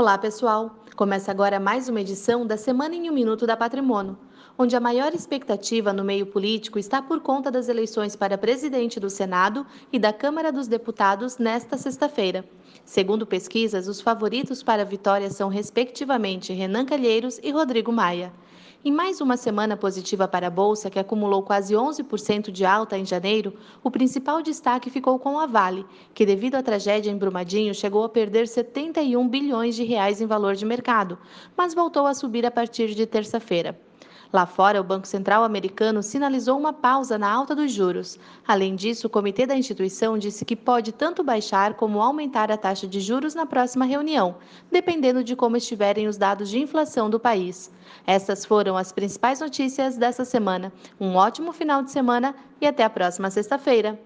Olá, pessoal! Começa agora mais uma edição da Semana em um Minuto da Patrimônio, onde a maior expectativa no meio político está por conta das eleições para presidente do Senado e da Câmara dos Deputados nesta sexta-feira. Segundo pesquisas, os favoritos para a vitória são, respectivamente, Renan Calheiros e Rodrigo Maia. Em mais uma semana positiva para a Bolsa, que acumulou quase 11% de alta em janeiro, o principal destaque ficou com a Vale, que devido à tragédia em Brumadinho chegou a perder 71 bilhões de reais em valor de mercado, mas voltou a subir a partir de terça-feira. Lá fora, o Banco Central americano sinalizou uma pausa na alta dos juros. Além disso, o comitê da instituição disse que pode tanto baixar como aumentar a taxa de juros na próxima reunião, dependendo de como estiverem os dados de inflação do país. Essas foram as principais notícias dessa semana. Um ótimo final de semana e até a próxima sexta-feira.